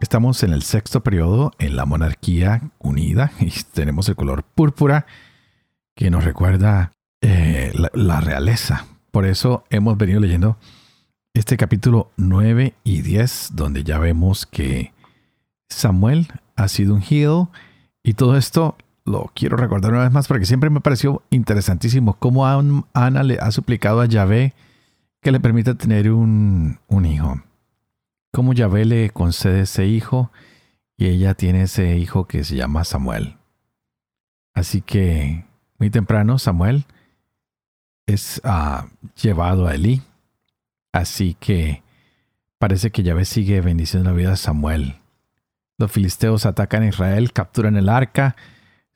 Estamos en el sexto periodo en la monarquía unida y tenemos el color púrpura que nos recuerda eh, la, realeza. Por eso hemos venido leyendo este capítulo 9 y 10, donde ya vemos que Samuel ha sido ungido y todo esto lo quiero recordar una vez más porque siempre me pareció interesantísimo cómo Ana le ha suplicado a Yahvé que le permita tener un hijo cómo Yahvé le concede ese hijo y ella tiene ese hijo que se llama Samuel. Así que muy temprano Samuel es uh, llevado a Elí. Así que parece que Yahvé sigue bendiciendo la vida de Samuel. Los filisteos atacan a Israel, capturan el arca.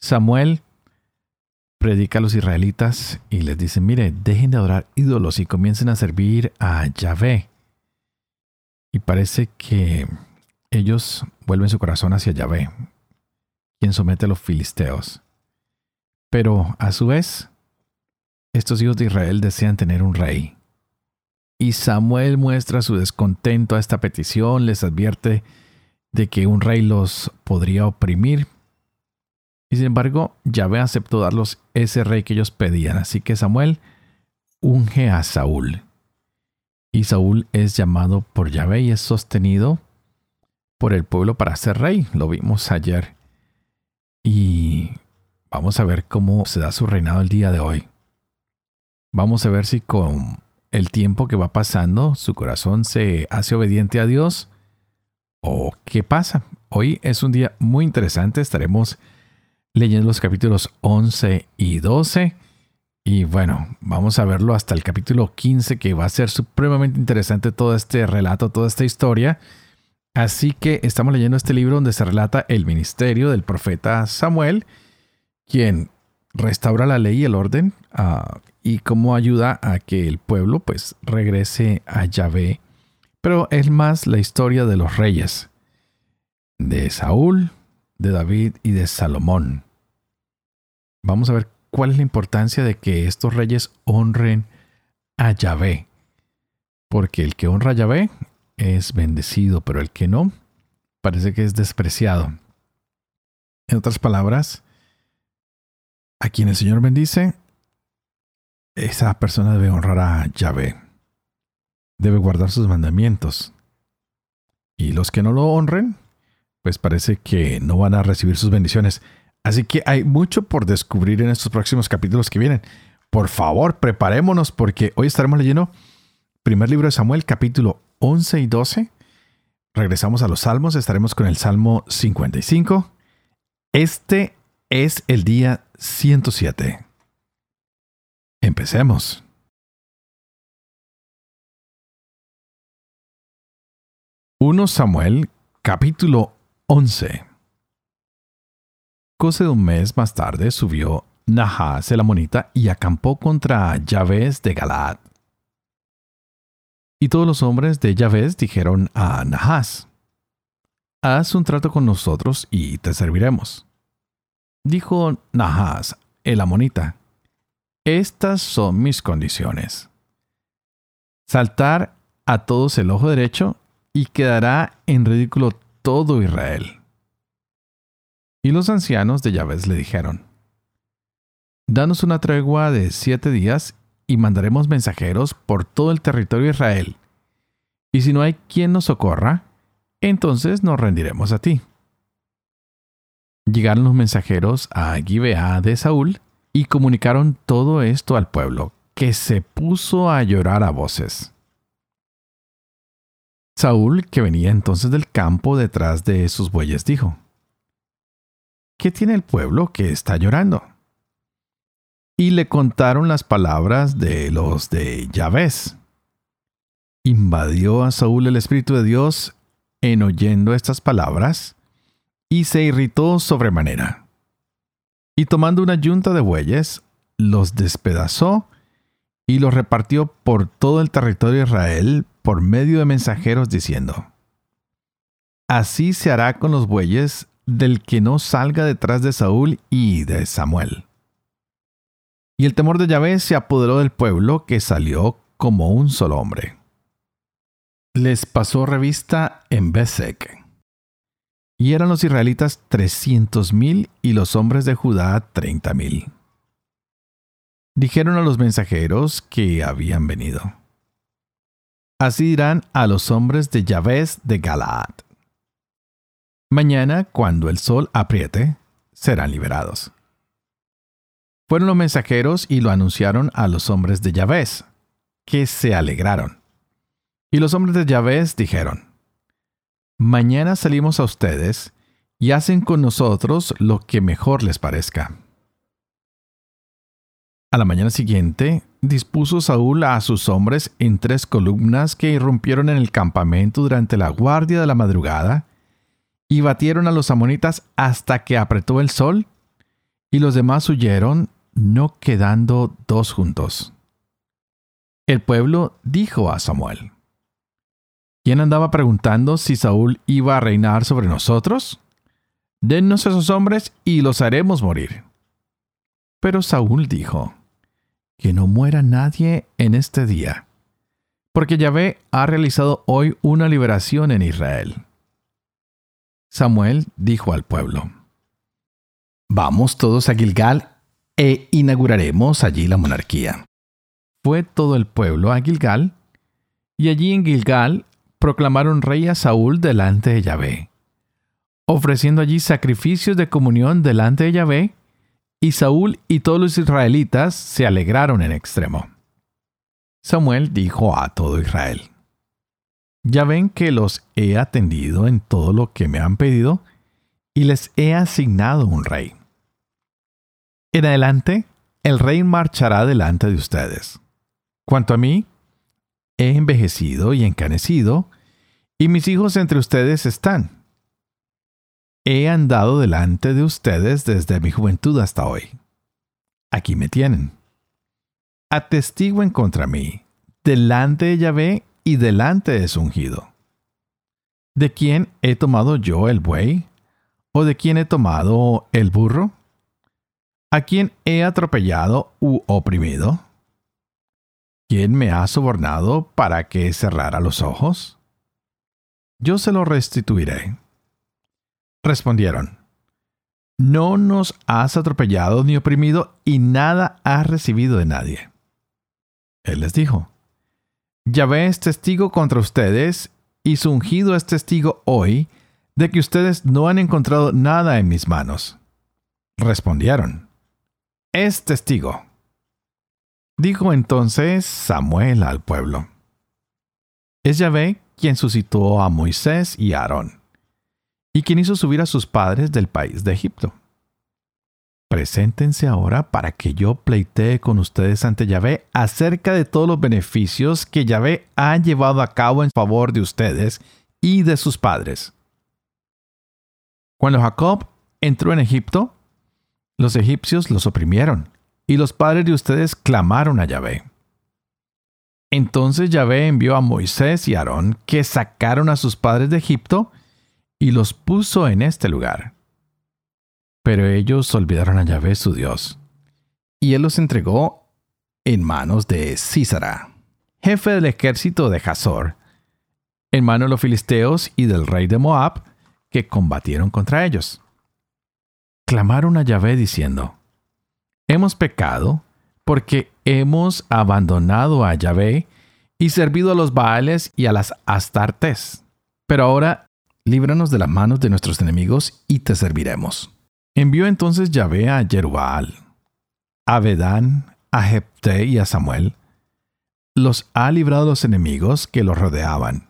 Samuel predica a los israelitas y les dice, mire, dejen de adorar ídolos y comiencen a servir a Yahvé. Y parece que ellos vuelven su corazón hacia Yahvé, quien somete a los filisteos. Pero a su vez, estos hijos de Israel desean tener un rey. Y Samuel muestra su descontento a esta petición, les advierte de que un rey los podría oprimir. Y sin embargo, Yahvé aceptó darlos ese rey que ellos pedían. Así que Samuel unge a Saúl. Y Saúl es llamado por Yahvé y es sostenido por el pueblo para ser rey. Lo vimos ayer. Y vamos a ver cómo se da su reinado el día de hoy. Vamos a ver si con el tiempo que va pasando su corazón se hace obediente a Dios o qué pasa. Hoy es un día muy interesante. Estaremos leyendo los capítulos 11 y 12 y bueno, vamos a verlo hasta el capítulo 15, que va a ser supremamente interesante todo este relato, toda esta historia. Así que estamos leyendo este libro donde se relata el ministerio del profeta Samuel, quien restaura la ley y el orden uh, y cómo ayuda a que el pueblo pues regrese a Yahvé. Pero es más la historia de los reyes, de Saúl, de David y de Salomón. Vamos a ver cuál es la importancia de que estos reyes honren a Yahvé. Porque el que honra a Yahvé es bendecido, pero el que no parece que es despreciado. En otras palabras, a quien el Señor bendice, esa persona debe honrar a Yahvé. Debe guardar sus mandamientos. Y los que no lo honren, pues parece que no van a recibir sus bendiciones. Así que hay mucho por descubrir en estos próximos capítulos que vienen. Por favor, preparémonos porque hoy estaremos leyendo primer libro de Samuel, capítulo 11 y 12. Regresamos a los salmos, estaremos con el Salmo 55. Este es el día 107. Empecemos. 1 Samuel, capítulo 11 de un mes más tarde subió Nahas el amonita y acampó contra Yahvéz de Galaad. Y todos los hombres de Yahvéz dijeron a Nahas, Haz un trato con nosotros y te serviremos. Dijo Nahas el amonita, Estas son mis condiciones. Saltar a todos el ojo derecho y quedará en ridículo todo Israel. Y los ancianos de Yahvé le dijeron, Danos una tregua de siete días y mandaremos mensajeros por todo el territorio de Israel. Y si no hay quien nos socorra, entonces nos rendiremos a ti. Llegaron los mensajeros a Gibeá de Saúl y comunicaron todo esto al pueblo, que se puso a llorar a voces. Saúl, que venía entonces del campo detrás de sus bueyes, dijo, ¿qué tiene el pueblo que está llorando? Y le contaron las palabras de los de Yahvéz. Invadió a Saúl el Espíritu de Dios en oyendo estas palabras, y se irritó sobremanera. Y tomando una yunta de bueyes, los despedazó y los repartió por todo el territorio de Israel por medio de mensajeros diciendo, Así se hará con los bueyes del que no salga detrás de Saúl y de Samuel. Y el temor de Yahvé se apoderó del pueblo que salió como un solo hombre. Les pasó revista en Besek. Y eran los israelitas trescientos mil y los hombres de Judá treinta mil. Dijeron a los mensajeros que habían venido. Así dirán a los hombres de Yahvé de Galaad. Mañana, cuando el sol apriete, serán liberados. Fueron los mensajeros y lo anunciaron a los hombres de Yahvé, que se alegraron. Y los hombres de Yahvé dijeron, Mañana salimos a ustedes y hacen con nosotros lo que mejor les parezca. A la mañana siguiente, dispuso Saúl a sus hombres en tres columnas que irrumpieron en el campamento durante la guardia de la madrugada y batieron a los amonitas hasta que apretó el sol, y los demás huyeron, no quedando dos juntos. El pueblo dijo a Samuel, ¿quién andaba preguntando si Saúl iba a reinar sobre nosotros? Dennos esos hombres y los haremos morir. Pero Saúl dijo, que no muera nadie en este día, porque Yahvé ha realizado hoy una liberación en Israel. Samuel dijo al pueblo, Vamos todos a Gilgal e inauguraremos allí la monarquía. Fue todo el pueblo a Gilgal, y allí en Gilgal proclamaron rey a Saúl delante de Yahvé, ofreciendo allí sacrificios de comunión delante de Yahvé, y Saúl y todos los israelitas se alegraron en extremo. Samuel dijo a todo Israel, ya ven que los he atendido en todo lo que me han pedido y les he asignado un rey. En adelante, el rey marchará delante de ustedes. Cuanto a mí, he envejecido y encanecido, y mis hijos entre ustedes están. He andado delante de ustedes desde mi juventud hasta hoy. Aquí me tienen. Atestiguen contra mí, delante de Yahvé y delante de su ungido. ¿De quién he tomado yo el buey? ¿O de quién he tomado el burro? ¿A quién he atropellado u oprimido? ¿Quién me ha sobornado para que cerrara los ojos? Yo se lo restituiré. Respondieron, No nos has atropellado ni oprimido y nada has recibido de nadie. Él les dijo, Yahvé es testigo contra ustedes y su ungido es testigo hoy de que ustedes no han encontrado nada en mis manos. Respondieron, es testigo. Dijo entonces Samuel al pueblo, es Yahvé quien suscitó a Moisés y a Aarón, y quien hizo subir a sus padres del país de Egipto Preséntense ahora para que yo pleitee con ustedes ante Yahvé acerca de todos los beneficios que Yahvé ha llevado a cabo en favor de ustedes y de sus padres. Cuando Jacob entró en Egipto, los egipcios los oprimieron y los padres de ustedes clamaron a Yahvé. Entonces Yahvé envió a Moisés y Aarón que sacaron a sus padres de Egipto y los puso en este lugar pero ellos olvidaron a Yahvé su Dios, y él los entregó en manos de Císara, jefe del ejército de Hazor, en manos de los filisteos y del rey de Moab, que combatieron contra ellos. Clamaron a Yahvé diciendo, Hemos pecado porque hemos abandonado a Yahvé y servido a los Baales y a las Astartes. Pero ahora líbranos de las manos de nuestros enemigos y te serviremos. Envió entonces Yahvé a Jerubal, a Bedán, a Jepté y a Samuel. Los ha librado los enemigos que los rodeaban,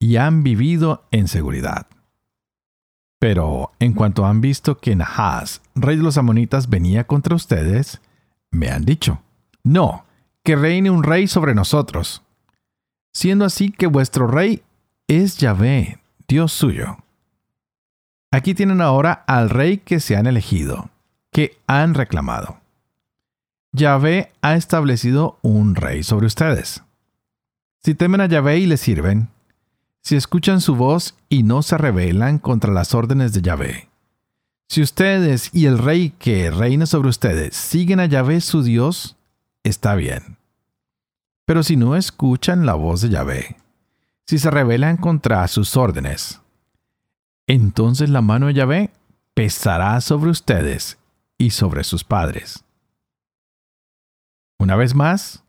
y han vivido en seguridad. Pero en cuanto han visto que Nahas, rey de los amonitas, venía contra ustedes, me han dicho, no, que reine un rey sobre nosotros, siendo así que vuestro rey es Yahvé, Dios suyo. Aquí tienen ahora al rey que se han elegido, que han reclamado. Yahvé ha establecido un rey sobre ustedes. Si temen a Yahvé y le sirven, si escuchan su voz y no se rebelan contra las órdenes de Yahvé, si ustedes y el rey que reina sobre ustedes siguen a Yahvé su Dios, está bien. Pero si no escuchan la voz de Yahvé, si se rebelan contra sus órdenes, entonces la mano de Yahvé pesará sobre ustedes y sobre sus padres. Una vez más,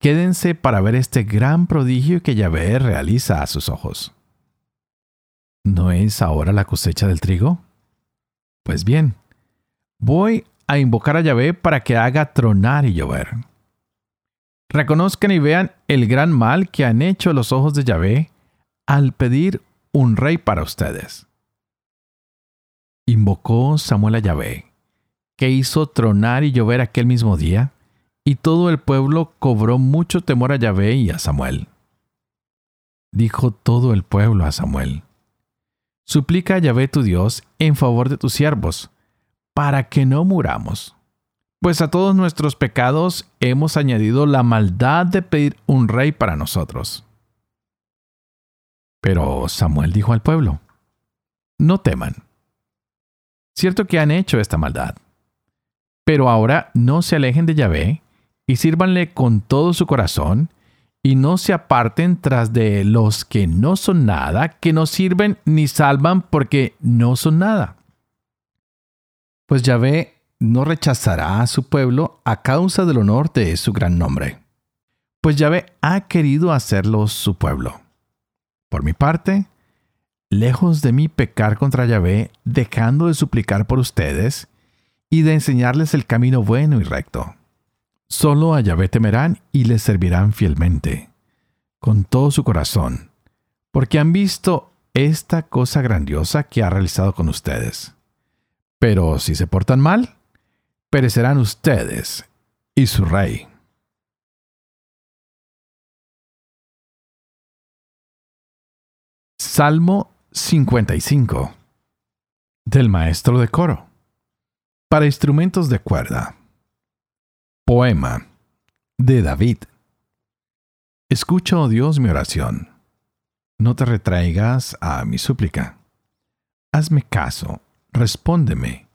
quédense para ver este gran prodigio que Yahvé realiza a sus ojos. ¿No es ahora la cosecha del trigo? Pues bien, voy a invocar a Yahvé para que haga tronar y llover. Reconozcan y vean el gran mal que han hecho los ojos de Yahvé al pedir un rey para ustedes. Invocó Samuel a Yahvé, que hizo tronar y llover aquel mismo día, y todo el pueblo cobró mucho temor a Yahvé y a Samuel. Dijo todo el pueblo a Samuel, Suplica a Yahvé tu Dios en favor de tus siervos, para que no muramos. Pues a todos nuestros pecados hemos añadido la maldad de pedir un rey para nosotros. Pero Samuel dijo al pueblo, No teman. Cierto que han hecho esta maldad. Pero ahora no se alejen de Yahvé y sírvanle con todo su corazón y no se aparten tras de los que no son nada, que no sirven ni salvan porque no son nada. Pues Yahvé no rechazará a su pueblo a causa del honor de su gran nombre. Pues Yahvé ha querido hacerlos su pueblo. Por mi parte, lejos de mí pecar contra Yahvé, dejando de suplicar por ustedes y de enseñarles el camino bueno y recto. Solo a Yahvé temerán y le servirán fielmente, con todo su corazón, porque han visto esta cosa grandiosa que ha realizado con ustedes. Pero si se portan mal, perecerán ustedes y su rey. Salmo 55 del maestro de coro para instrumentos de cuerda. Poema de David. Escucha, oh Dios, mi oración. No te retraigas a mi súplica. Hazme caso, respóndeme.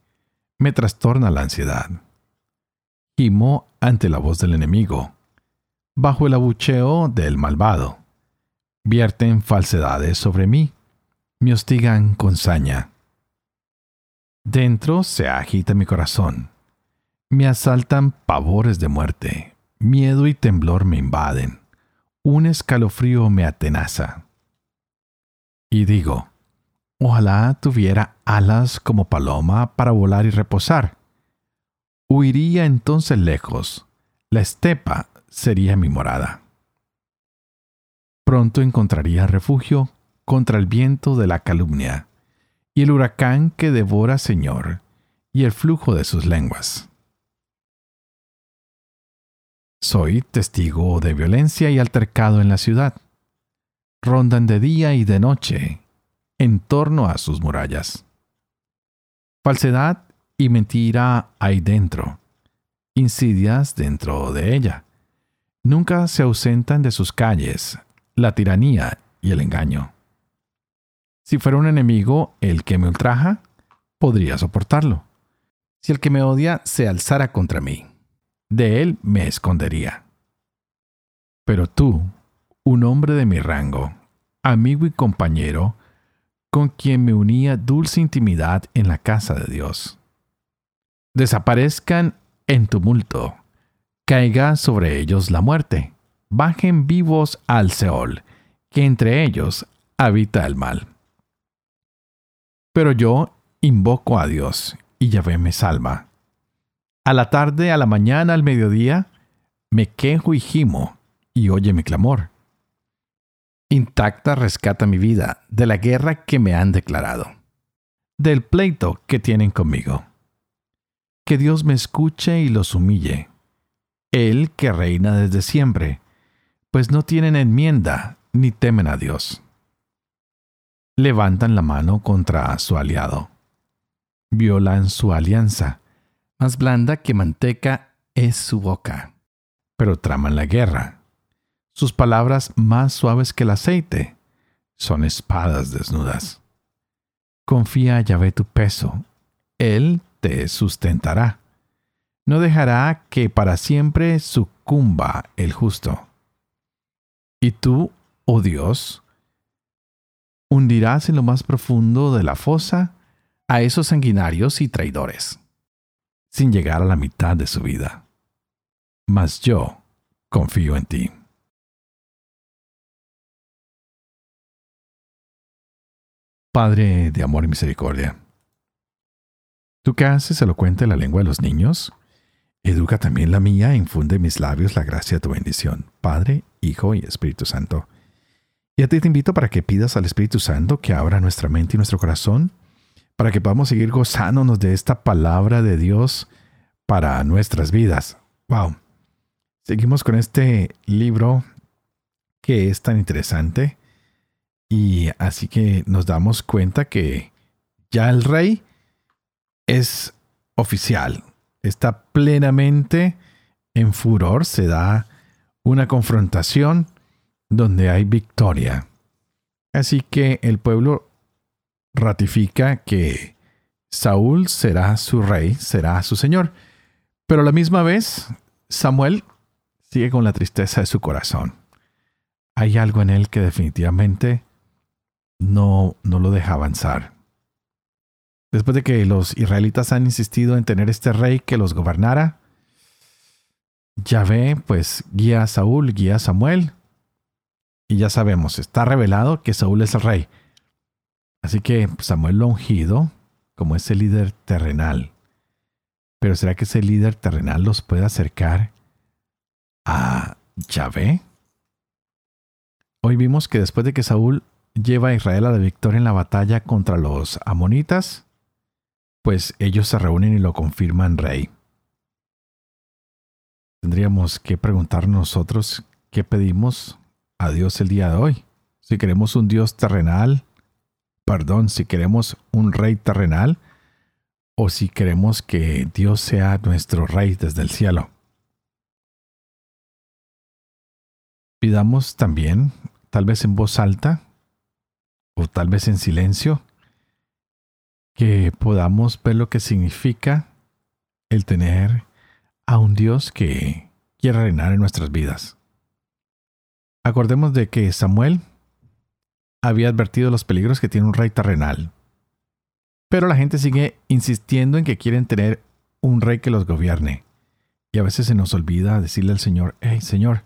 Me trastorna la ansiedad. Gimo ante la voz del enemigo, bajo el abucheo del malvado. Vierten falsedades sobre mí, me hostigan con saña. Dentro se agita mi corazón me asaltan pavores de muerte, miedo y temblor me invaden, un escalofrío me atenaza. Y digo, ojalá tuviera alas como paloma para volar y reposar. Huiría entonces lejos, la estepa sería mi morada. Pronto encontraría refugio contra el viento de la calumnia, y el huracán que devora Señor, y el flujo de sus lenguas. Soy testigo de violencia y altercado en la ciudad. Rondan de día y de noche en torno a sus murallas. Falsedad y mentira hay dentro, insidias dentro de ella. Nunca se ausentan de sus calles la tiranía y el engaño. Si fuera un enemigo el que me ultraja, podría soportarlo. Si el que me odia se alzara contra mí, de él me escondería. Pero tú, un hombre de mi rango, amigo y compañero, con quien me unía dulce intimidad en la casa de Dios. Desaparezcan en tumulto, caiga sobre ellos la muerte, bajen vivos al Seol, que entre ellos habita el mal. Pero yo invoco a Dios, y Yahvé me salva a la tarde, a la mañana, al mediodía, me quejo y gimo, y oye mi clamor. Intacta rescata mi vida de la guerra que me han declarado, del pleito que tienen conmigo. Que Dios me escuche y los humille, Él que reina desde siempre, pues no tienen enmienda ni temen a Dios. Levantan la mano contra su aliado. Violan su alianza. Más blanda que manteca es su boca. Pero traman la guerra. Sus palabras más suaves que el aceite son espadas desnudas. Confía a Yahvé tu peso. Él te sustentará. No dejará que para siempre sucumba el justo. Y tú, oh Dios, hundirás en lo más profundo de la fosa a esos sanguinarios y traidores, sin llegar a la mitad de su vida. Mas yo confío en ti. Padre de amor y misericordia, tú que haces elocuente la lengua de los niños, educa también la mía e infunde en mis labios la gracia de tu bendición, Padre, Hijo y Espíritu Santo. Y a ti te invito para que pidas al Espíritu Santo que abra nuestra mente y nuestro corazón, para que podamos seguir gozándonos de esta palabra de Dios para nuestras vidas. Wow. Seguimos con este libro que es tan interesante y así que nos damos cuenta que ya el rey es oficial, está plenamente en furor, se da una confrontación donde hay victoria. Así que el pueblo ratifica que Saúl será su rey, será su señor. Pero a la misma vez, Samuel sigue con la tristeza de su corazón. Hay algo en él que definitivamente no, no lo deja avanzar. Después de que los israelitas han insistido en tener este rey que los gobernara, Yahvé pues guía a Saúl, guía a Samuel, y ya sabemos, está revelado que Saúl es el rey. Así que Samuel lo ungido como ese líder terrenal. Pero ¿será que ese líder terrenal los puede acercar a Yahvé? Hoy vimos que después de que Saúl lleva a Israel a la victoria en la batalla contra los amonitas, pues ellos se reúnen y lo confirman rey. Tendríamos que preguntar nosotros qué pedimos a Dios el día de hoy. Si queremos un Dios terrenal, perdón, si queremos un rey terrenal, o si queremos que Dios sea nuestro rey desde el cielo. Pidamos también, tal vez en voz alta, o tal vez en silencio, que podamos ver lo que significa el tener a un Dios que quiere reinar en nuestras vidas. Acordemos de que Samuel había advertido los peligros que tiene un rey terrenal, pero la gente sigue insistiendo en que quieren tener un rey que los gobierne. Y a veces se nos olvida decirle al Señor, hey Señor,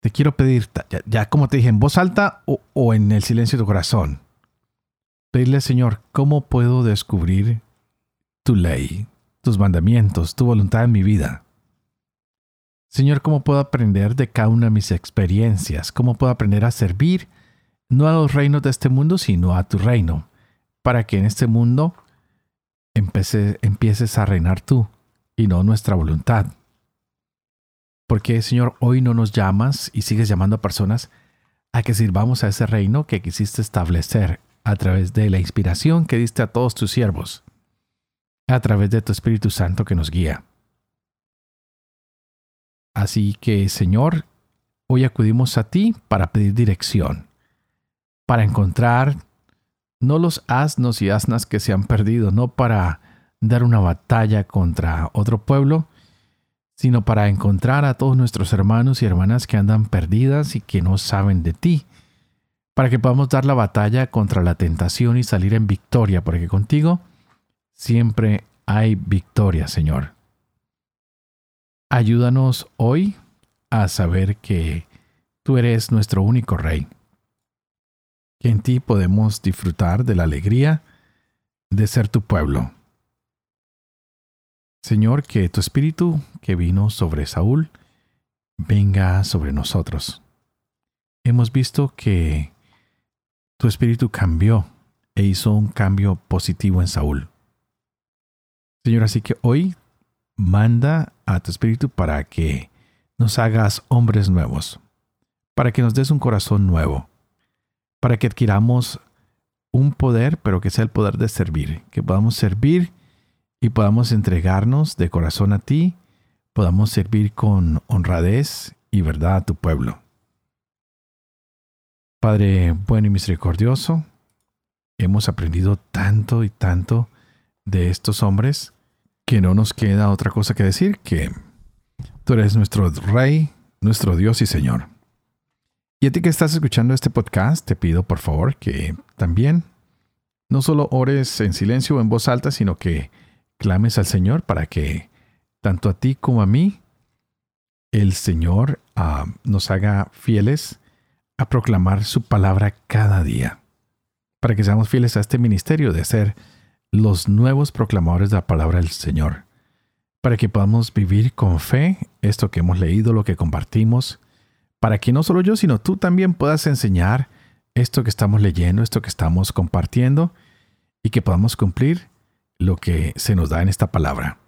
te quiero pedir, ya, como te dije, en voz alta o, o en el silencio de tu corazón, pedirle al Señor, ¿cómo puedo descubrir tu ley, tus mandamientos, tu voluntad en mi vida? Señor, ¿cómo puedo aprender de cada una de mis experiencias? ¿Cómo puedo aprender a servir no a los reinos de este mundo, sino a tu reino? Para que en este mundo empieces a reinar tú y no nuestra voluntad. Porque, Señor, hoy no nos llamas y sigues llamando a personas a que sirvamos a ese reino que quisiste establecer a través de la inspiración que diste a todos tus siervos, a través de tu Espíritu Santo que nos guía. Así que, Señor, hoy acudimos a ti para pedir dirección, para encontrar no los asnos y asnas que se han perdido, no para dar una batalla contra otro pueblo, sino para encontrar a todos nuestros hermanos y hermanas que andan perdidas y que no saben de ti, para que podamos dar la batalla contra la tentación y salir en victoria, porque contigo siempre hay victoria, Señor. Ayúdanos hoy a saber que tú eres nuestro único Rey, que en ti podemos disfrutar de la alegría de ser tu pueblo. Señor, que tu espíritu que vino sobre Saúl venga sobre nosotros. Hemos visto que tu espíritu cambió e hizo un cambio positivo en Saúl. Señor, así que hoy manda a tu Espíritu para que nos hagas hombres nuevos, para que nos des un corazón nuevo, para que adquiramos un poder, pero que sea el poder de servir, que podamos servir y podamos entregarnos de corazón a ti, podamos servir con honradez y verdad a tu pueblo. Padre bueno y misericordioso, hemos aprendido tanto y tanto de estos hombres que no nos queda otra cosa que decir que tú eres nuestro Rey, nuestro Dios y Señor. Y a ti que estás escuchando este podcast, te pido por favor que también no solo ores en silencio o en voz alta, sino que clames al Señor para que tanto a ti como a mí el Señor ah, nos haga fieles a proclamar su palabra cada día, para que seamos fieles a este ministerio de ser los nuevos proclamadores de la palabra del Señor, para que podamos vivir con fe esto que hemos leído, lo que compartimos, para que no solo yo, sino tú también puedas enseñar esto que estamos leyendo, esto que estamos compartiendo, y que podamos cumplir lo que se nos da en esta palabra.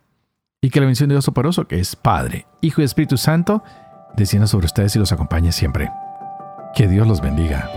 Y que la bendición de Dios Soporoso, que es Padre, Hijo y Espíritu Santo, descienda sobre ustedes y los acompañe siempre. Que Dios los bendiga.